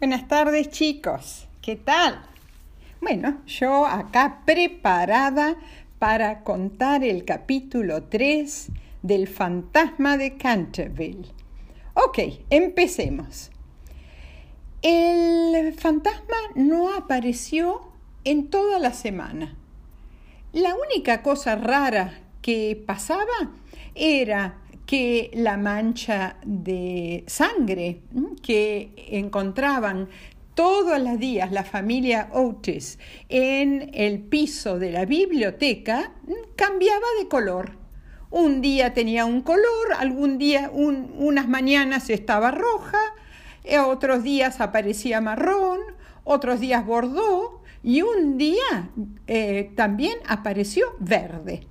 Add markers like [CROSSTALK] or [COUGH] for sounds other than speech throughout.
Buenas tardes chicos, ¿qué tal? Bueno, yo acá preparada para contar el capítulo 3 del fantasma de Canterville. Ok, empecemos. El fantasma no apareció en toda la semana. La única cosa rara que pasaba era que la mancha de sangre que encontraban todos los días la familia Otis en el piso de la biblioteca cambiaba de color. Un día tenía un color, algún día, unas mañanas estaba roja, eh, otros días aparecía marrón, otros días bordó y un día eh, también apareció verde.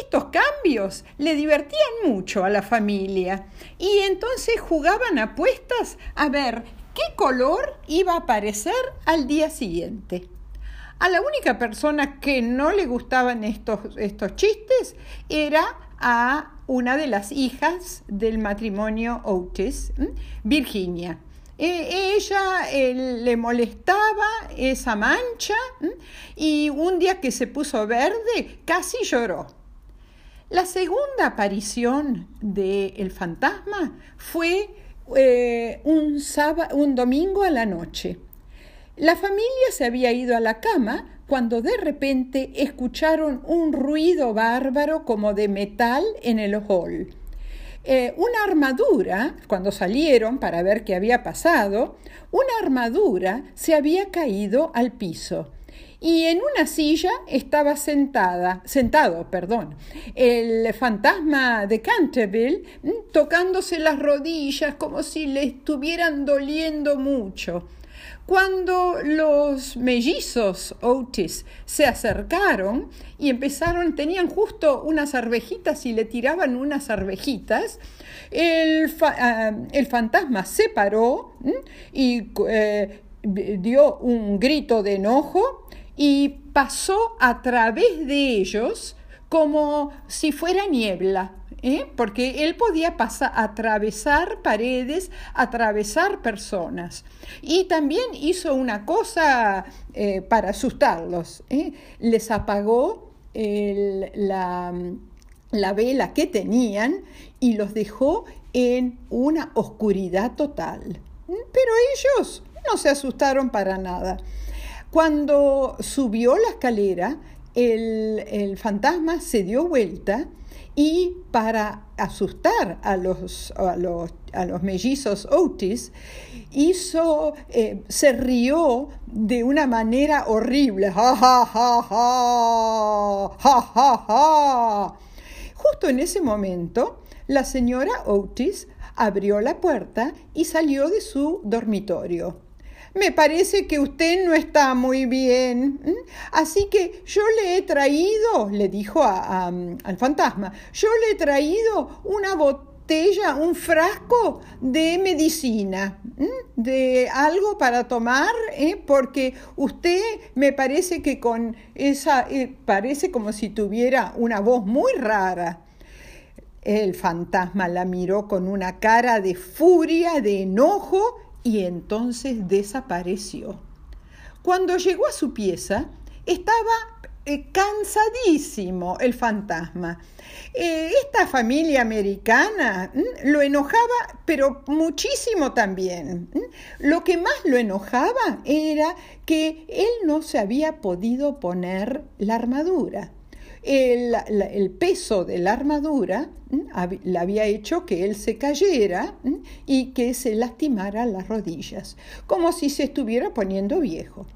Estos cambios le divertían mucho a la familia y entonces jugaban apuestas a ver qué color iba a aparecer al día siguiente. A la única persona que no le gustaban estos, estos chistes era a una de las hijas del matrimonio Otis, Virginia. E, ella le molestaba esa mancha y un día que se puso verde casi lloró. La segunda aparición del fantasma fue eh, un, un domingo a la noche. La familia se había ido a la cama cuando de repente escucharon un ruido bárbaro como de metal en el hall. Eh, una armadura, cuando salieron para ver qué había pasado, una armadura se había caído al piso y en una silla estaba sentada, sentado, perdón, el fantasma de Canterville mm, tocándose las rodillas como si le estuvieran doliendo mucho. Cuando los mellizos Otis se acercaron y empezaron, tenían justo unas arvejitas y le tiraban unas arvejitas, el, ah, fantasma se paró mm, y eh, dio un grito de enojo y pasó a través de ellos como si fuera niebla, ¿eh? porque él podía pasar, atravesar paredes, atravesar personas. Y también hizo una cosa eh, para asustarlos, ¿eh? les apagó la, la vela que tenían y los dejó en una oscuridad total. Pero ellos no se asustaron para nada. Cuando subió la escalera, el, fantasma se dio vuelta y para asustar a los, a los, mellizos Otis, hizo, eh, se rió de una manera horrible. Ja, ja, ja, ja, ja, ja, ja. Justo en ese momento, la señora Otis abrió la puerta y salió de su dormitorio me parece que usted no está muy bien. Así que yo le he traído, le dijo al fantasma, yo le he traído una botella, un frasco de medicina, de algo para tomar, ¿eh? porque usted me parece que con esa, eh, parece como si tuviera una voz muy rara. El fantasma la miró con una cara de furia, de enojo y entonces desapareció. Cuando llegó a su pieza, estaba eh, cansadísimo el fantasma. Eh, esta familia americana lo enojaba, pero muchísimo también. Lo que más lo enojaba era que él no se había podido poner la armadura el, peso de la armadura le había hecho que él se cayera y que se lastimara las rodillas, como si se estuviera poniendo viejo.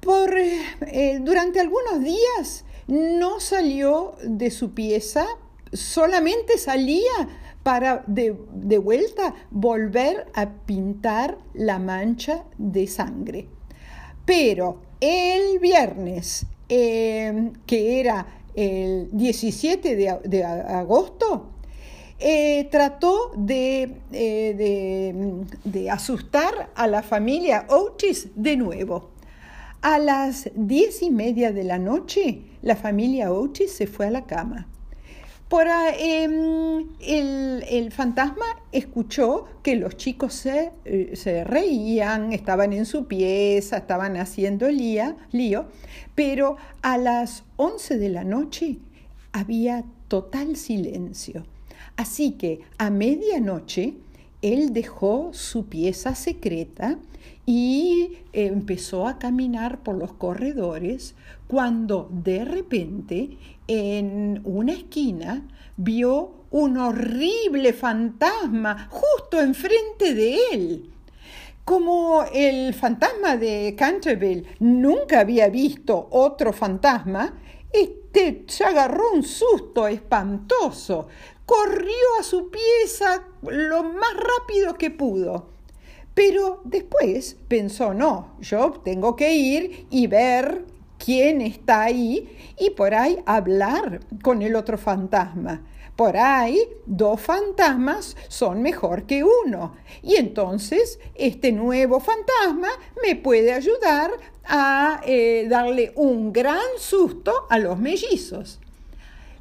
Por, eh, durante algunos días no salió de su pieza, solamente salía para de, de, vuelta volver a pintar la mancha de sangre. Pero el viernes Em, que era el 17 de, agosto, eh, trató eh, de, de, asustar a la familia Otis de nuevo. A las diez y media de la noche, la familia Otis se fue a la cama. Em, el, fantasma escuchó que los chicos se, eh, se, reían, estaban en su pieza, estaban haciendo lío, pero a las 11 de la noche había total silencio. Así que a medianoche él dejó su pieza secreta y empezó a caminar por los corredores cuando de repente en una esquina vio un horrible fantasma justo enfrente de él. Como el fantasma de Canterville nunca había visto otro fantasma, este se agarró un susto espantoso, corrió a su pieza lo más rápido que pudo. Pero después pensó, no, yo tengo que ir y ver quién está ahí y por ahí hablar con el otro fantasma. Por ahí dos fantasmas son mejor que uno. Y entonces este nuevo fantasma me puede ayudar a eh, darle un gran susto a los mellizos.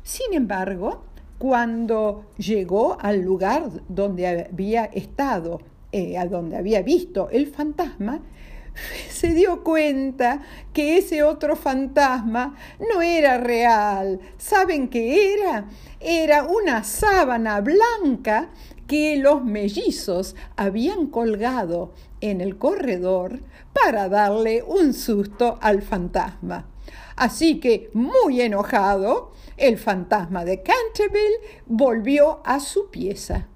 Sin embargo, cuando llegó al lugar donde había estado, eh, a donde había visto el fantasma, [LAUGHS] se dio cuenta que ese otro fantasma no era real. ¿Saben qué era? Era una sábana blanca que los mellizos habían colgado en el corredor para darle un susto al fantasma. Así que, muy enojado, el fantasma de Canterville volvió a su pieza.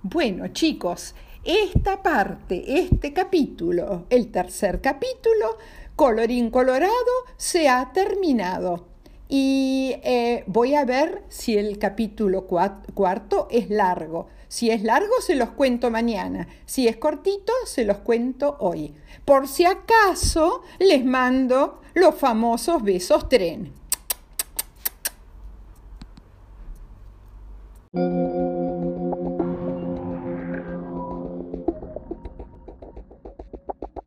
Bueno, chicos, esta parte, este capítulo, el tercer capítulo, colorín colorado, se ha terminado. Y eh, voy a ver si el capítulo cuarto es largo. Si es largo, se los cuento mañana. Si es cortito, se los cuento hoy. Por si acaso, les mando los famosos besos tren.